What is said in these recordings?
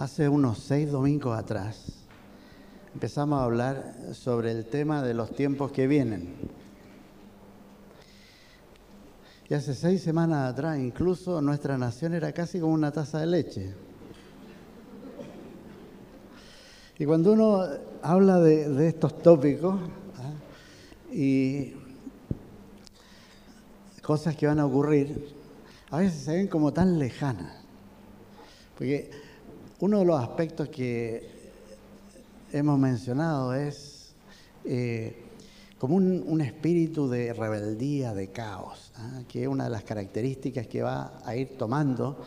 hace unos seis domingos atrás empezamos a hablar sobre el tema de los tiempos que vienen. Y hace seis semanas atrás incluso nuestra nación era casi como una taza de leche. Y cuando uno habla de, estos tópicos ¿ah? y cosas que van a ocurrir, a veces se ven como tan lejanas. Porque uno de los aspectos que hemos mencionado es eh, como un, espíritu de rebeldía, de caos, ¿ah? que es una de las características que va a ir tomando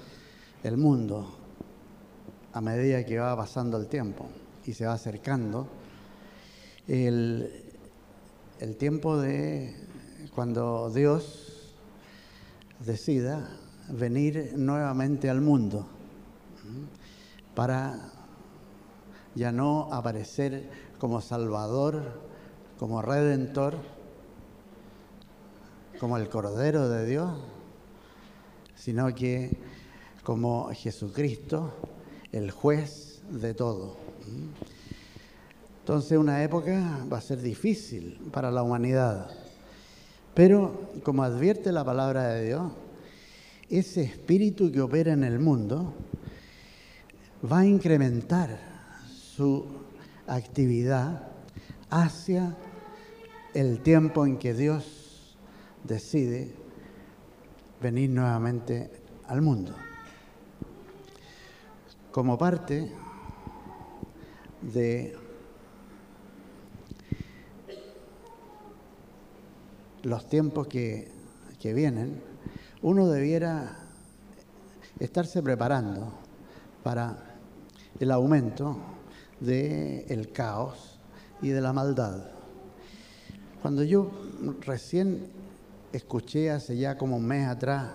el mundo a medida que va pasando el tiempo y se va acercando el, el tiempo de cuando Dios decida venir nuevamente al mundo para ya no aparecer como Salvador, como Redentor, como el Cordero de Dios, sino que como Jesucristo, el juez de todo. Entonces una época va a ser difícil para la humanidad, pero como advierte la palabra de Dios, ese espíritu que opera en el mundo va a incrementar su actividad hacia el tiempo en que Dios decide venir nuevamente al mundo. Como parte de los tiempos que, que vienen, uno debiera estarse preparando para el aumento del caos y de la maldad. Cuando yo recién escuché hace ya como un mes atrás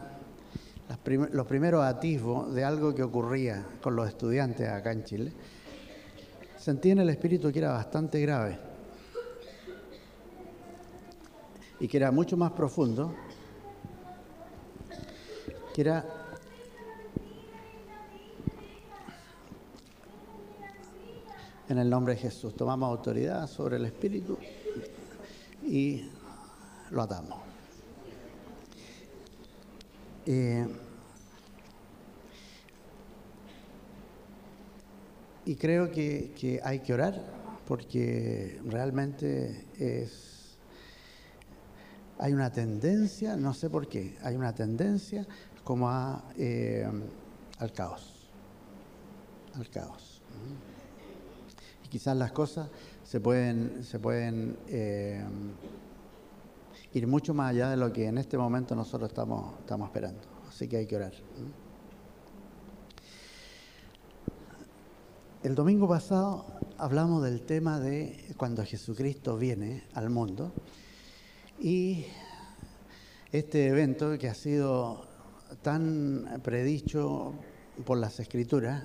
los primeros atisbos de algo que ocurría con los estudiantes acá en Chile, sentí en el espíritu que era bastante grave y que era mucho más profundo, que era en el nombre de Jesús. Tomamos autoridad sobre el espíritu y lo atamos. Eh, Y creo que, hay que orar porque realmente es, hay una tendencia, no sé por qué, hay una tendencia como a, eh, al caos, al caos. Y quizás las cosas se pueden, se pueden eh, ir mucho más allá de lo que en este momento nosotros estamos, estamos esperando. Así que hay que orar. El domingo pasado hablamos del tema de cuando Jesucristo viene al mundo y este evento que ha sido tan predicho por las escrituras,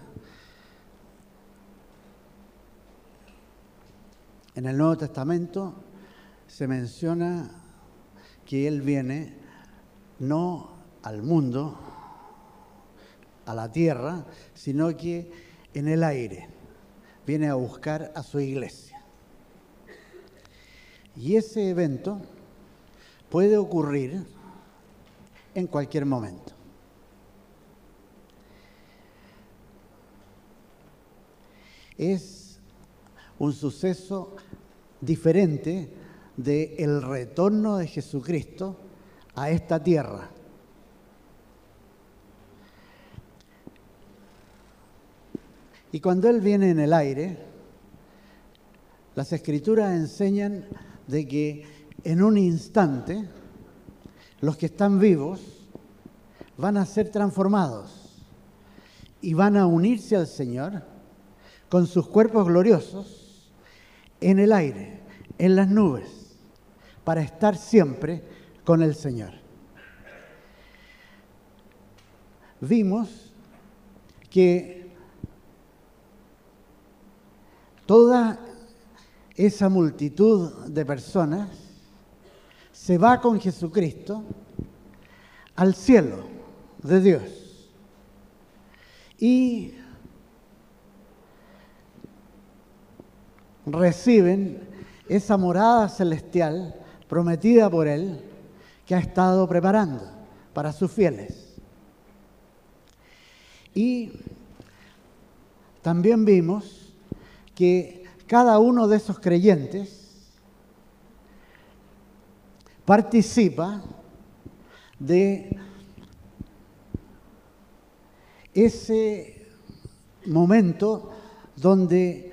en el Nuevo Testamento se menciona que Él viene no al mundo, a la tierra, sino que en el aire, viene a buscar a su iglesia. Y ese evento puede ocurrir en cualquier momento. Es un suceso diferente del el retorno de Jesucristo a esta tierra. Y cuando Él viene en el aire, las escrituras enseñan de que en un instante los que están vivos van a ser transformados y van a unirse al Señor con sus cuerpos gloriosos en el aire, en las nubes, para estar siempre con el Señor. Vimos que toda esa multitud de personas se va con Jesucristo al cielo de Dios. Y reciben esa morada celestial prometida por Él que ha estado preparando para sus fieles. Y también vimos que cada uno de esos creyentes participa de ese momento donde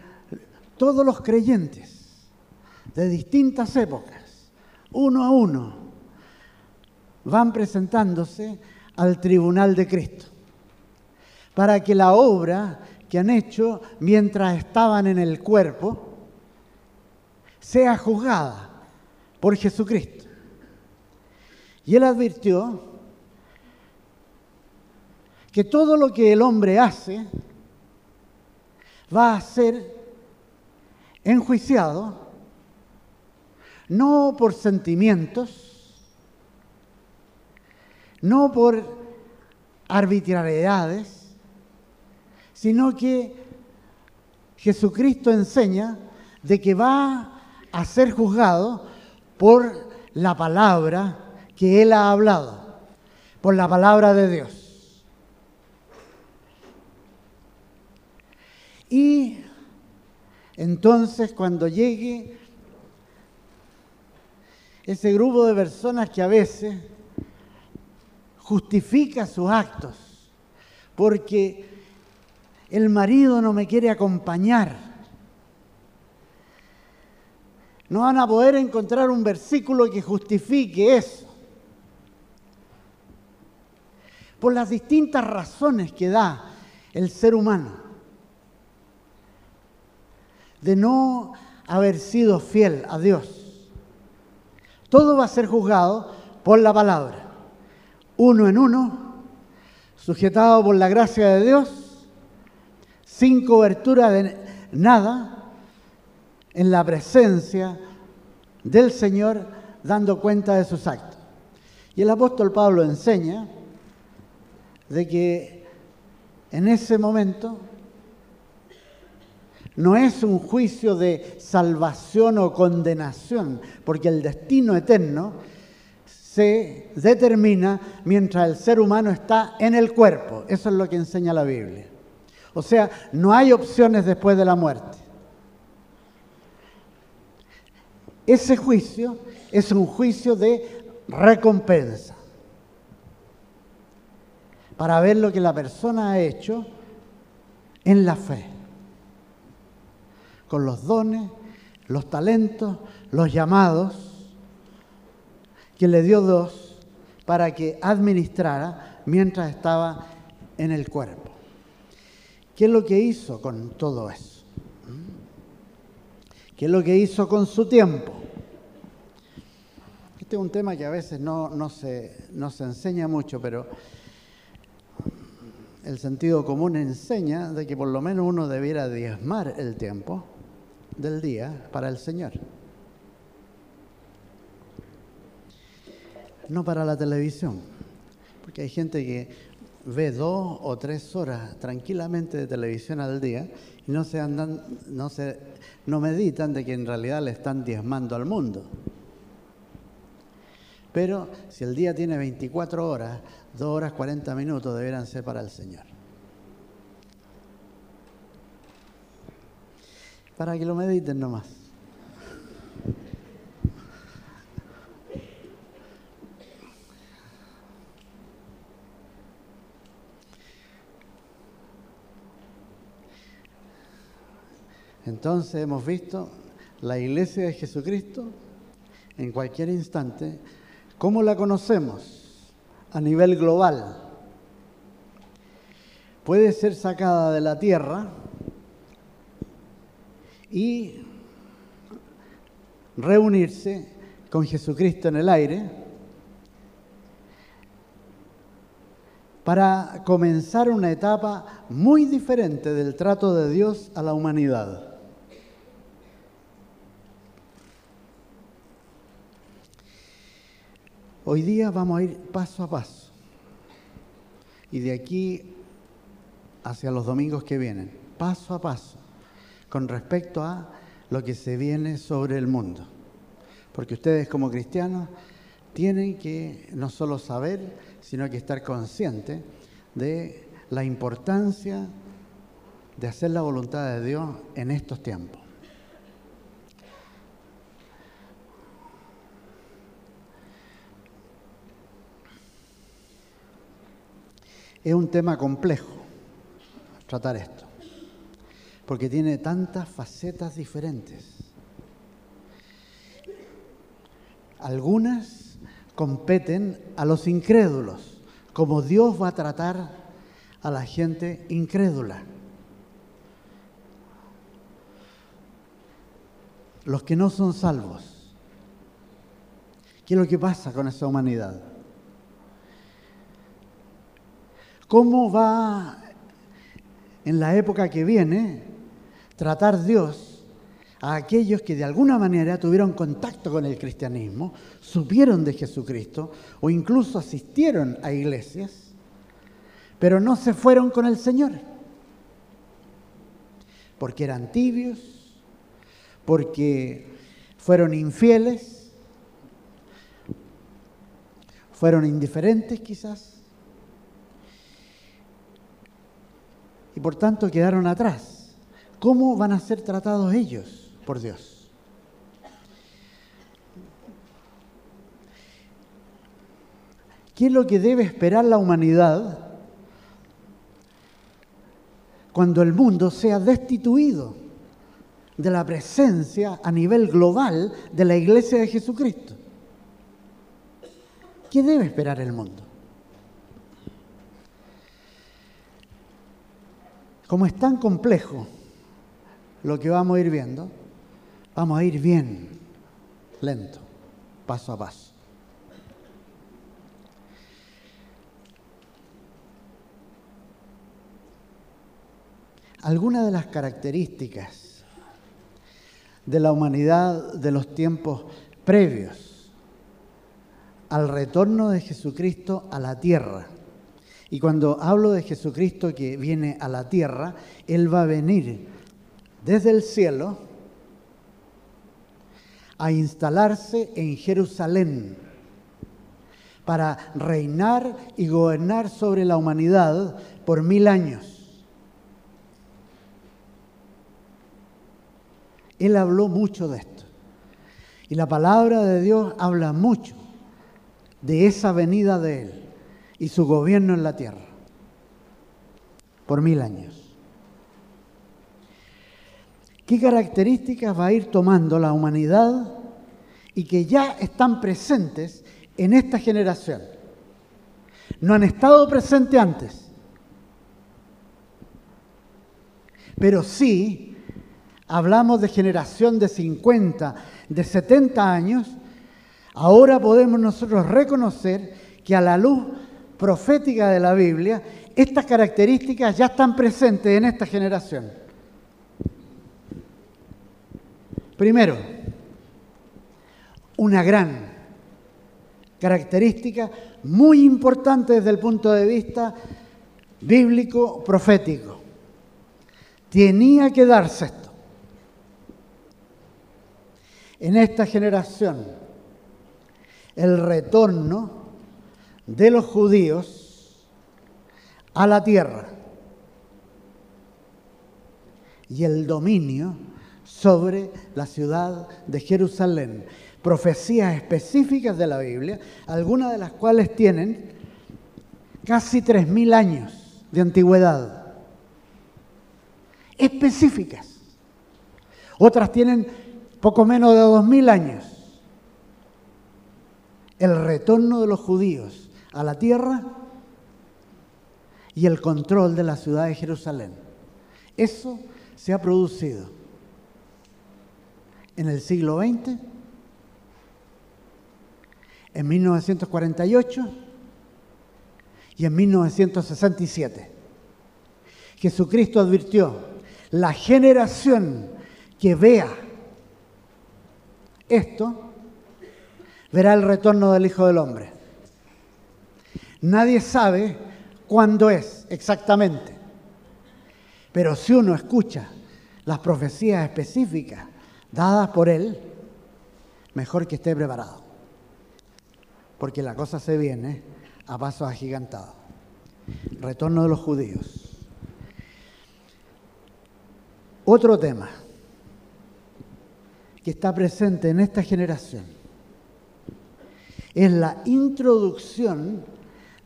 todos los creyentes de distintas épocas, uno a uno, van presentándose al tribunal de Cristo, para que la obra que han hecho mientras estaban en el cuerpo sea juzgada por Jesucristo. Y él advirtió que todo lo que el hombre hace va a ser enjuiciado no por sentimientos, no por arbitrariedades, sino que Jesucristo enseña de que va a ser juzgado por la palabra que Él ha hablado, por la palabra de Dios. Y entonces cuando llegue ese grupo de personas que a veces justifica sus actos, porque el marido no me quiere acompañar. No van a poder encontrar un versículo que justifique eso. Por las distintas razones que da el ser humano de no haber sido fiel a Dios. Todo va a ser juzgado por la palabra, uno en uno, sujetado por la gracia de Dios sin cobertura de nada, en la presencia del Señor, dando cuenta de sus actos. Y el apóstol Pablo enseña de que en ese momento no es un juicio de salvación o condenación, porque el destino eterno se determina mientras el ser humano está en el cuerpo. Eso es lo que enseña la Biblia. O sea, no hay opciones después de la muerte. Ese juicio es un juicio de recompensa para ver lo que la persona ha hecho en la fe, con los dones, los talentos, los llamados que le dio Dios para que administrara mientras estaba en el cuerpo. ¿Qué es lo que hizo con todo eso? ¿Qué es lo que hizo con su tiempo? Este es un tema que a veces no, se, no se enseña mucho, pero el sentido común enseña de que por lo menos uno debiera diezmar el tiempo del día para el Señor. No para la televisión, porque hay gente que ve dos o tres horas tranquilamente de televisión al día y no se andan, no se, no meditan de que en realidad le están diezmando al mundo. Pero si el día tiene 24 horas, 2 horas 40 minutos deberán ser para el Señor. Para que lo mediten nomás. Entonces hemos visto la iglesia de Jesucristo en cualquier instante, ¿cómo la conocemos a nivel global? Puede ser sacada de la tierra y reunirse con Jesucristo en el aire para comenzar una etapa muy diferente del trato de Dios a la humanidad. Hoy día vamos a ir paso a paso. Y de aquí hacia los domingos que vienen, paso a paso, con respecto a lo que se viene sobre el mundo. Porque ustedes como cristianos tienen que no solo saber, sino que estar conscientes de la importancia de hacer la voluntad de Dios en estos tiempos. Es un tema complejo tratar esto, porque tiene tantas facetas diferentes. Algunas competen a los incrédulos, como Dios va a tratar a la gente incrédula. Los que no son salvos. ¿Qué es lo que pasa con esa humanidad? ¿Cómo va en la época que viene tratar Dios a aquellos que de alguna manera tuvieron contacto con el cristianismo, supieron de Jesucristo o incluso asistieron a iglesias, pero no se fueron con el Señor? Porque eran tibios, porque fueron infieles, fueron indiferentes quizás y por tanto quedaron atrás. ¿Cómo van a ser tratados ellos por Dios? ¿Qué es lo que debe esperar la humanidad cuando el mundo sea destituido de la presencia a nivel global de la iglesia de Jesucristo? ¿Qué debe esperar el mundo? Como es tan complejo lo que vamos a ir viendo, vamos a ir bien, lento, paso a paso. Algunas de las características de la humanidad de los tiempos previos al retorno de Jesucristo a la tierra y cuando hablo de Jesucristo que viene a la tierra, Él va a venir desde el cielo a instalarse en Jerusalén para reinar y gobernar sobre la humanidad por mil años. Él habló mucho de esto. Y la palabra de Dios habla mucho de esa venida de Él y su gobierno en la tierra por mil años. ¿Qué características va a ir tomando la humanidad y que ya están presentes en esta generación? No han estado presentes antes, pero sí hablamos de generación de 50, de 70 años, ahora podemos nosotros reconocer que a la luz profética de la Biblia, estas características ya están presentes en esta generación. Primero, una gran característica muy importante desde el punto de vista bíblico profético. Tenía que darse esto. En esta generación, el retorno de los judíos a la tierra y el dominio sobre la ciudad de Jerusalén. Profecías específicas de la Biblia, algunas de las cuales tienen casi 3.000 años de antigüedad. Específicas. Otras tienen poco menos de 2.000 años. El retorno de los judíos a la tierra y el control de la ciudad de Jerusalén. Eso se ha producido en el siglo XX, en 1948 y en 1967. Jesucristo advirtió, la generación que vea esto, verá el retorno del Hijo del Hombre. Nadie sabe cuándo es exactamente. Pero si uno escucha las profecías específicas dadas por Él, mejor que esté preparado. Porque la cosa se viene a pasos agigantados. Retorno de los judíos. Otro tema que está presente en esta generación es la introducción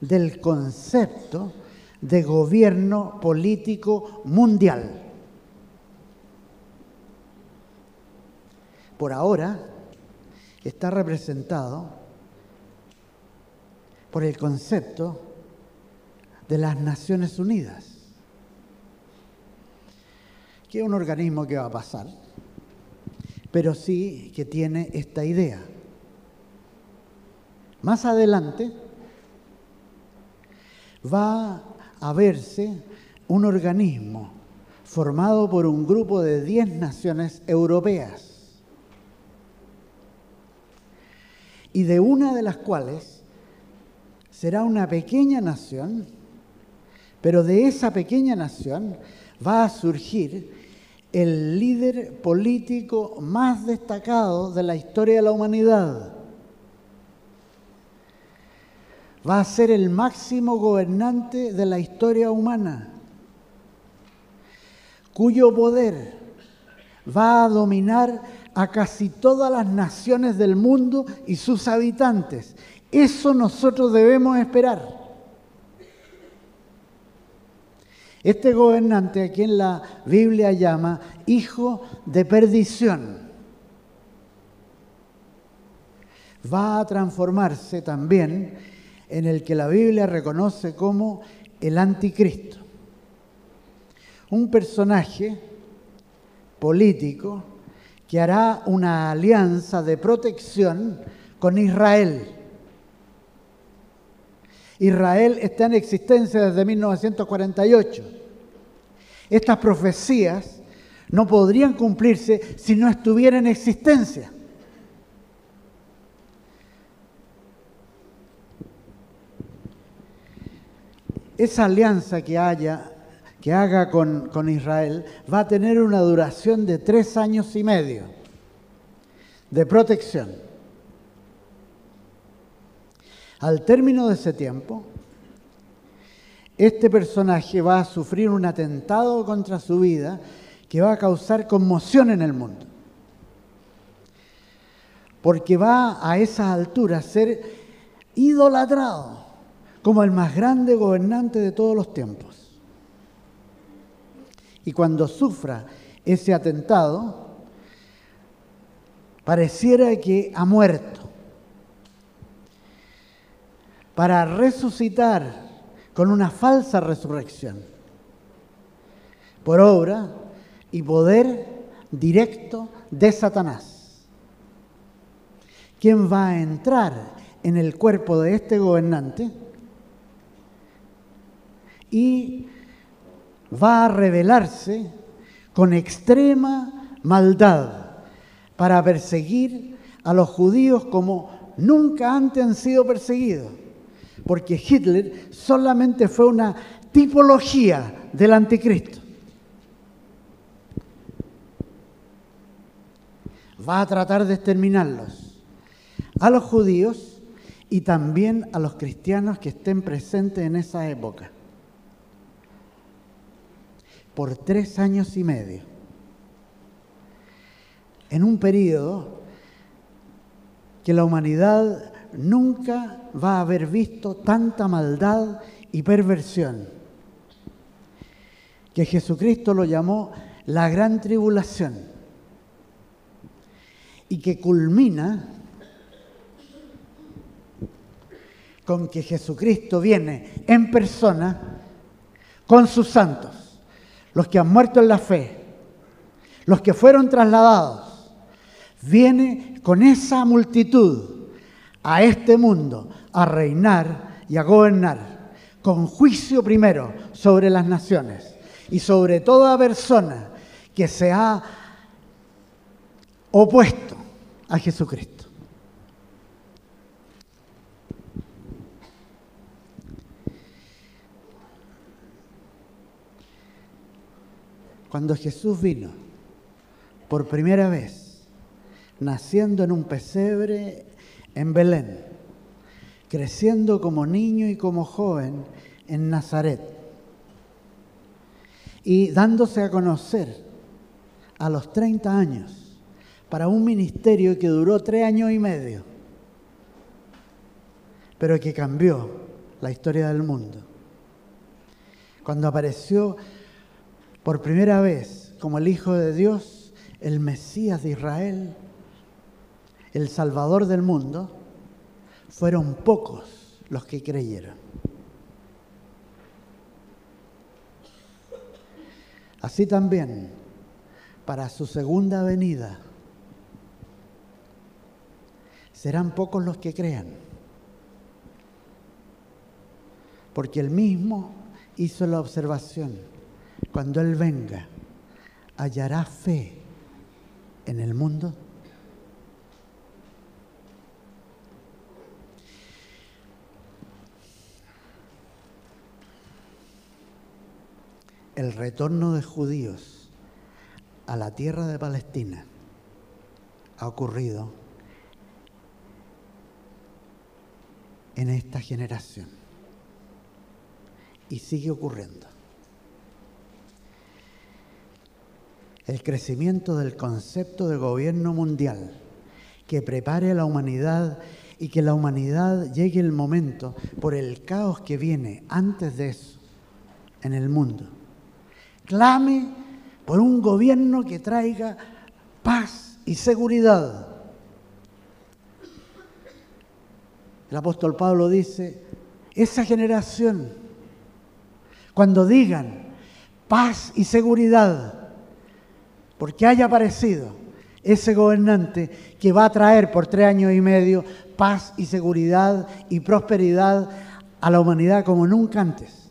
del concepto de gobierno político mundial. Por ahora está representado por el concepto de las Naciones Unidas, que es un organismo que va a pasar, pero sí que tiene esta idea. Más adelante va a verse un organismo formado por un grupo de 10 naciones europeas y de una de las cuales será una pequeña nación, pero de esa pequeña nación va a surgir el líder político más destacado de la historia de la humanidad. Va a ser el máximo gobernante de la historia humana, cuyo poder va a dominar a casi todas las naciones del mundo y sus habitantes. Eso nosotros debemos esperar. Este gobernante a quien la Biblia llama hijo de perdición va a transformarse también en el que la Biblia reconoce como el anticristo. Un personaje político que hará una alianza de protección con Israel. Israel está en existencia desde 1948. Estas profecías no podrían cumplirse si no estuviera en existencia. Esa alianza que haya que haga con, Israel va a tener una duración de tres años y medio de protección. Al término de ese tiempo, este personaje va a sufrir un atentado contra su vida que va a causar conmoción en el mundo. Porque va a esas alturas a ser idolatrado como el más grande gobernante de todos los tiempos. Y cuando sufra ese atentado, pareciera que ha muerto. Para resucitar con una falsa resurrección, por obra y poder directo de Satanás. ¿Quién va a entrar en el cuerpo de este gobernante? Y va a revelarse con extrema maldad para perseguir a los judíos como nunca antes han sido perseguidos, porque Hitler solamente fue una tipología del anticristo. Va a tratar de exterminarlos, a los judíos y también a los cristianos que estén presentes en esa época por tres años y medio, en un periodo que la humanidad nunca va a haber visto tanta maldad y perversión, que Jesucristo lo llamó la gran tribulación y que culmina con que Jesucristo viene en persona con sus santos los que han muerto en la fe, los que fueron trasladados, viene con esa multitud a este mundo a reinar y a gobernar, con juicio primero sobre las naciones y sobre toda persona que se ha opuesto a Jesucristo. Cuando Jesús vino por primera vez naciendo en un pesebre en Belén, creciendo como niño y como joven en Nazaret y dándose a conocer a los 30 años para un ministerio que duró tres años y medio, pero que cambió la historia del mundo. Cuando apareció por primera vez como el Hijo de Dios, el Mesías de Israel, el Salvador del mundo, fueron pocos los que creyeron. Así también, para su segunda venida, serán pocos los que crean. Porque él mismo hizo la observación, cuando Él venga, ¿hallará fe en el mundo? el retorno de judíos a la tierra de Palestina ha ocurrido en esta generación y sigue ocurriendo. El crecimiento del concepto de gobierno mundial que prepare a la humanidad y que la humanidad llegue el momento por el caos que viene antes de eso en el mundo clame por un gobierno que traiga paz y seguridad. El apóstol Pablo dice, esa generación, cuando digan paz y seguridad, porque haya aparecido ese gobernante que va a traer por tres años y medio paz y seguridad y prosperidad a la humanidad como nunca antes.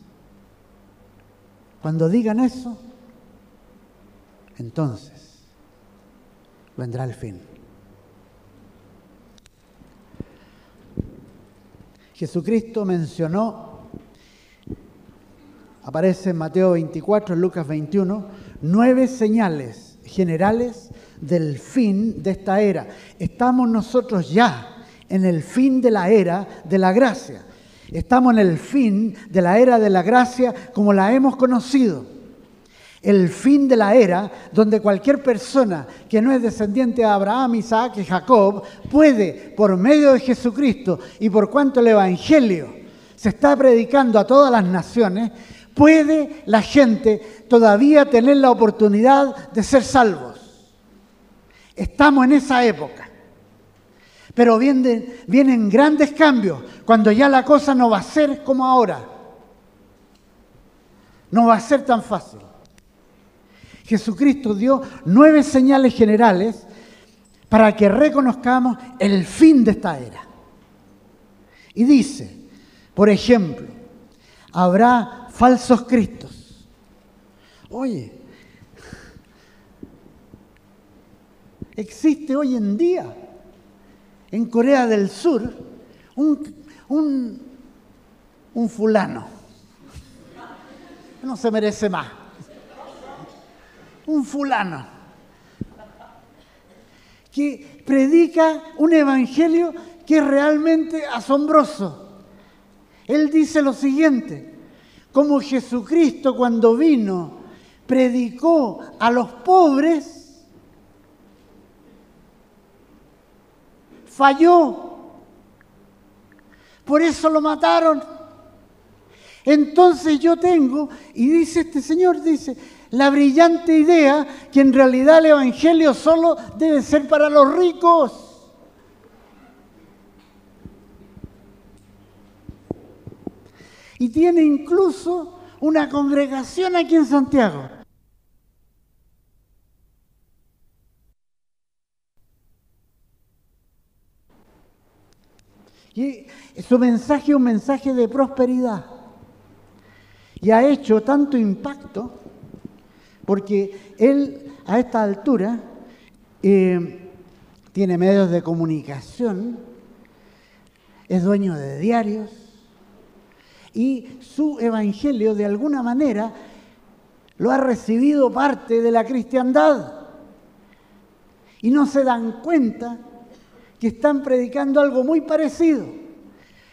Cuando digan eso, entonces vendrá el fin. Jesucristo mencionó, aparece en Mateo 24, en Lucas 21, nueve señales generales del fin de esta era. Estamos nosotros ya en el fin de la era de la gracia. Estamos en el fin de la era de la gracia como la hemos conocido. El fin de la era donde cualquier persona que no es descendiente de Abraham, Isaac y Jacob puede, por medio de Jesucristo y por cuanto el Evangelio se está predicando a todas las naciones, puede la gente todavía tener la oportunidad de ser salvos. Estamos en esa época. Pero vienen, grandes cambios cuando ya la cosa no va a ser como ahora. No va a ser tan fácil. Jesucristo dio nueve señales generales para que reconozcamos el fin de esta era. Y dice, por ejemplo, habrá falsos cristos. Oye, existe hoy en día en Corea del Sur un, un, fulano. No se merece más. Un fulano que predica un evangelio que es realmente asombroso. Él dice lo siguiente, como Jesucristo cuando vino predicó a los pobres, falló. Por eso lo mataron. Entonces yo tengo, y dice este señor, dice, la brillante idea que en realidad el Evangelio solo debe ser para los ricos. Y tiene incluso una congregación aquí en Santiago. Y su mensaje es un mensaje de prosperidad. Y ha hecho tanto impacto porque él a esta altura eh, tiene medios de comunicación, es dueño de diarios y su evangelio de alguna manera lo ha recibido parte de la cristiandad. y no se dan cuenta que están predicando algo muy parecido.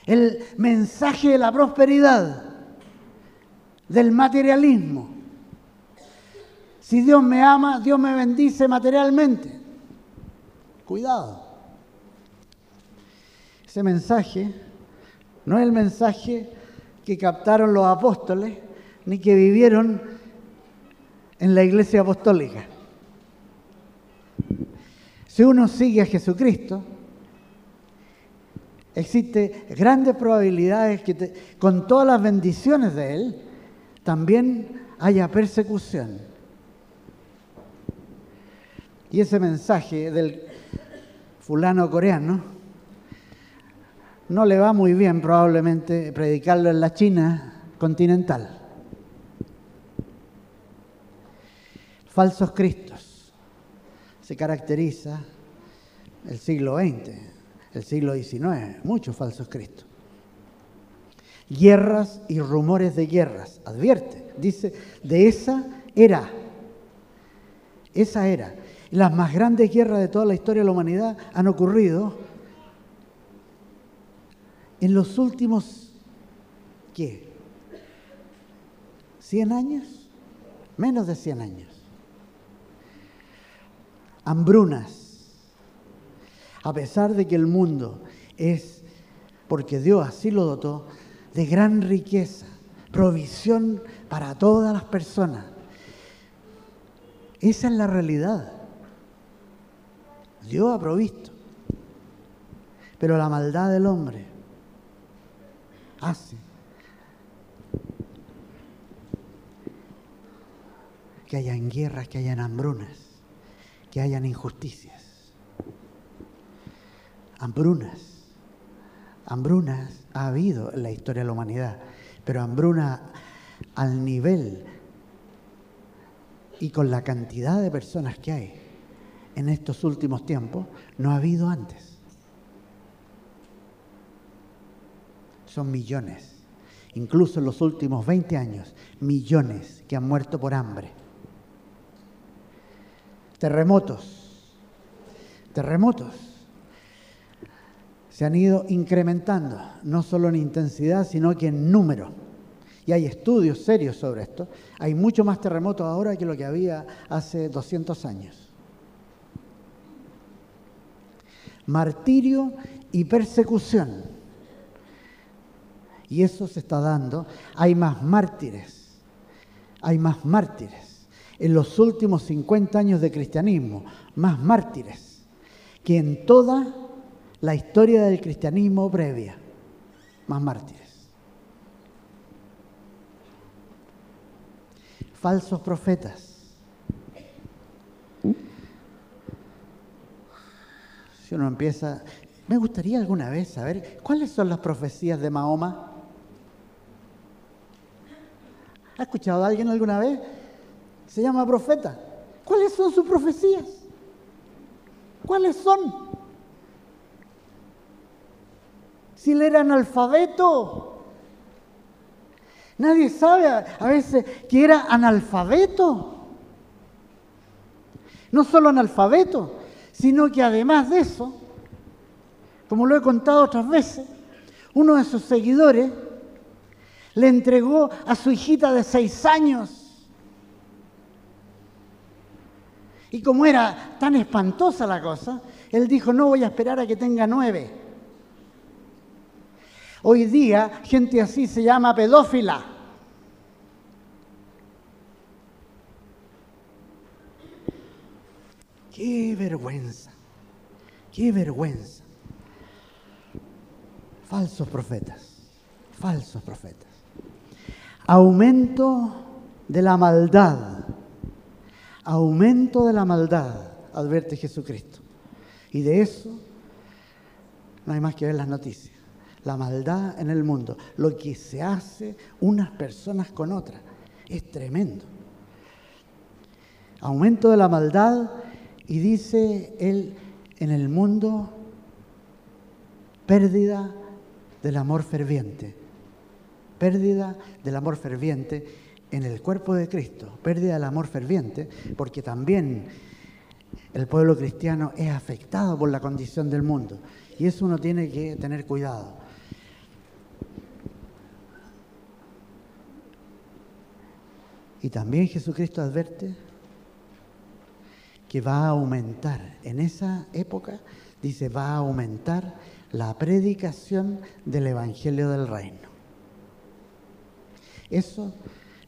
El mensaje de la prosperidad, del materialismo. Si Dios me ama, Dios me bendice materialmente. Cuidado. Ese mensaje no es el mensaje que captaron los apóstoles ni que vivieron en la iglesia apostólica. Si uno sigue a Jesucristo, existe grandes probabilidades que con todas las bendiciones de Él, también haya persecución. Y ese mensaje del fulano coreano no le va muy bien probablemente predicarlo en la China continental. Falsos Cristos se caracteriza el siglo XX, el siglo XIX, muchos falsos Cristos. Guerras y rumores de guerras, advierte, dice, de esa era, esa era. Las más grandes guerras de toda la historia de la humanidad han ocurrido en los últimos, ¿qué? ¿100 años? Menos de 100 años. Hambrunas. A pesar de que el mundo es, porque Dios así lo dotó, de gran riqueza, provisión para todas las personas. Esa es la realidad. Dios ha provisto. Pero la maldad del hombre hace que hayan guerras, que hayan hambrunas, que hayan injusticias. Hambrunas. Hambrunas ha habido en la historia de la humanidad, pero hambruna al nivel y con la cantidad de personas que hay en estos últimos tiempos, no ha habido antes. Son millones, incluso en los últimos 20 años, millones que han muerto por hambre. Terremotos, terremotos se han ido incrementando, no solo en intensidad, sino que en número. Y hay estudios serios sobre esto. Hay mucho más terremotos ahora que lo que había hace 200 años. Martirio y persecución. Y eso se está dando. Hay más mártires. Hay más mártires. En los últimos 50 años de cristianismo, más mártires que en toda la historia del cristianismo previa, más mártires. Falsos profetas. Si uno empieza, me gustaría alguna vez saber cuáles son las profecías de Mahoma. ¿Ha escuchado a alguien alguna vez? Se llama profeta. ¿Cuáles son sus profecías? ¿Cuáles son? si él era analfabeto. Nadie sabe a veces que era analfabeto. No solo analfabeto, sino que además de eso, como lo he contado otras veces, uno de sus seguidores le entregó a su hijita de seis años. Y como era tan espantosa la cosa, él dijo, no voy a esperar a que tenga nueve. Hoy día gente así se llama pedófila. Qué vergüenza, qué vergüenza. Falsos profetas, falsos profetas. Aumento de la maldad, aumento de la maldad, advierte Jesucristo. Y de eso no hay más que ver las noticias la maldad en el mundo, lo que se hace unas personas con otras. Es tremendo. Aumento de la maldad y dice él en el mundo pérdida del amor ferviente. Pérdida del amor ferviente en el cuerpo de Cristo. Pérdida del amor ferviente porque también el pueblo cristiano es afectado por la condición del mundo. Y eso uno tiene que tener cuidado. Y también Jesucristo advierte que va a aumentar, en esa época, dice, va a aumentar la predicación del Evangelio del Reino. Eso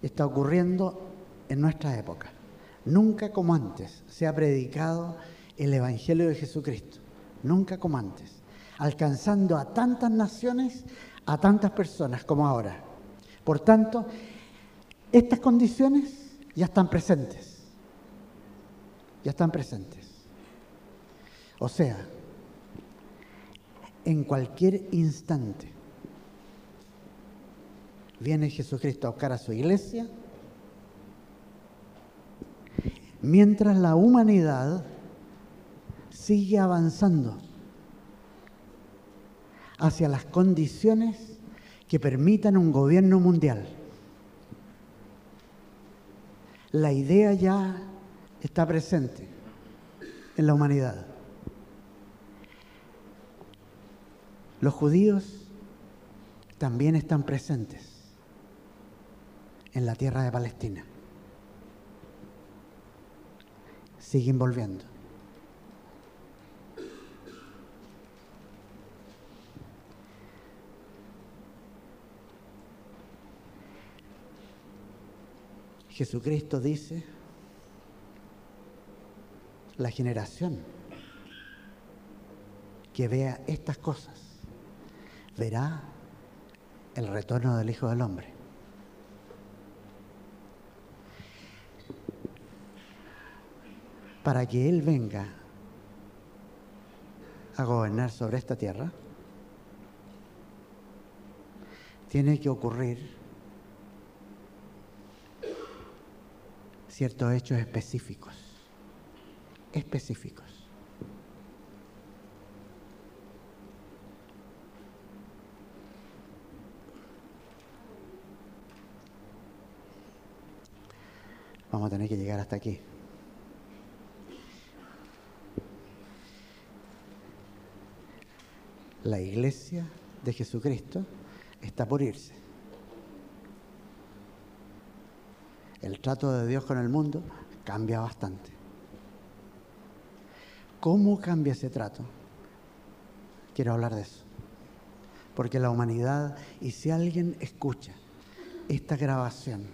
está ocurriendo en nuestra época. Nunca como antes se ha predicado el Evangelio de Jesucristo. Nunca como antes. Alcanzando a tantas naciones, a tantas personas como ahora. Por tanto, estas condiciones ya están presentes. Ya están presentes. O sea, en cualquier instante viene Jesucristo a buscar a su iglesia mientras la humanidad sigue avanzando hacia las condiciones que permitan un gobierno mundial. La idea ya está presente en la humanidad. Los judíos también están presentes en la tierra de Palestina. siguen volviendo. Jesucristo dice, la generación que vea estas cosas verá el retorno del Hijo del Hombre. Para que Él venga a gobernar sobre esta tierra, tiene que ocurrir ciertos hechos específicos, específicos. Vamos a tener que llegar hasta aquí. La iglesia de Jesucristo está por irse. El trato de Dios con el mundo cambia bastante. ¿Cómo cambia ese trato? Quiero hablar de eso. Porque la humanidad, y si alguien escucha esta grabación,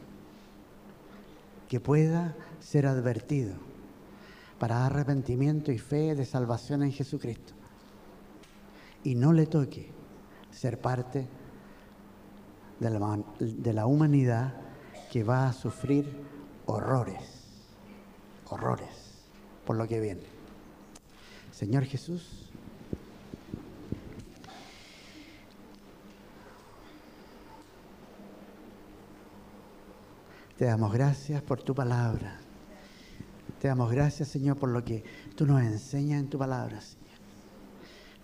que pueda ser advertido para arrepentimiento y fe de salvación en Jesucristo y no le toque ser parte de la, humanidad que va a sufrir horrores, horrores por lo que viene. Señor Jesús, Te damos gracias por tu palabra. Te damos gracias, Señor, por lo que tú nos enseñas en tu palabra.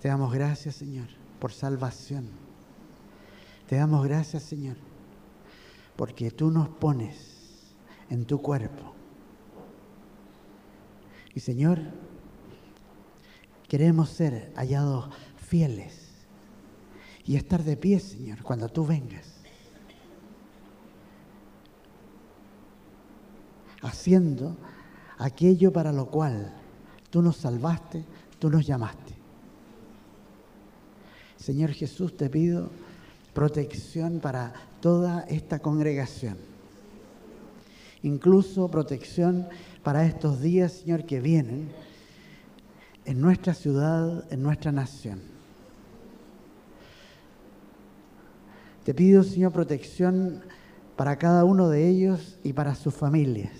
Te damos gracias, Señor, por salvación. Te damos gracias, Señor, porque tú nos pones en tu cuerpo. Y, Señor, queremos ser hallados fieles y estar de pie, Señor, cuando tú vengas. Haciendo aquello para lo cual tú nos salvaste, tú nos llamaste. Señor Jesús, te pido protección para toda esta congregación. Incluso protección para estos días, Señor, que vienen en nuestra ciudad, en nuestra nación. Te pido, Señor, protección para cada uno de ellos y para sus familias,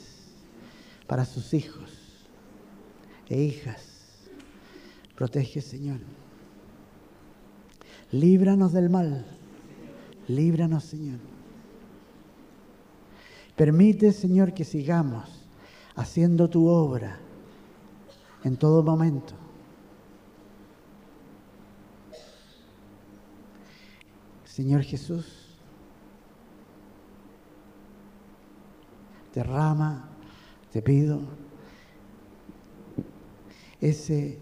para sus hijos e hijas. Protege, Señor. Líbranos del mal. Líbranos, Señor. Permite, Señor, que sigamos haciendo tu obra en todo momento. Señor Jesús, derrama, te pido, ese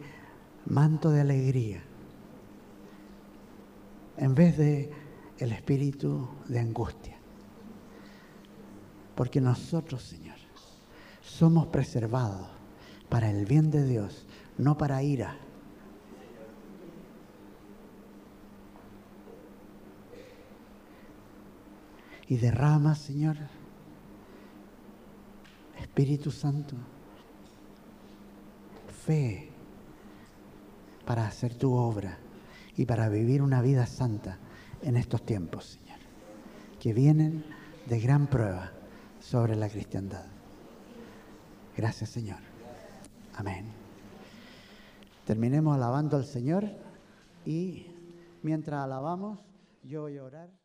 manto de alegría en vez de el espíritu de angustia. Porque nosotros, Señor, somos preservados para el bien de Dios, no para ira. Y derrama, Señor, Espíritu Santo, fe para hacer tu obra y para vivir una vida santa en estos tiempos, Señor, que vienen de gran prueba sobre la cristiandad. Gracias, Señor. Amén. Terminemos alabando al Señor y mientras alabamos, yo voy a orar.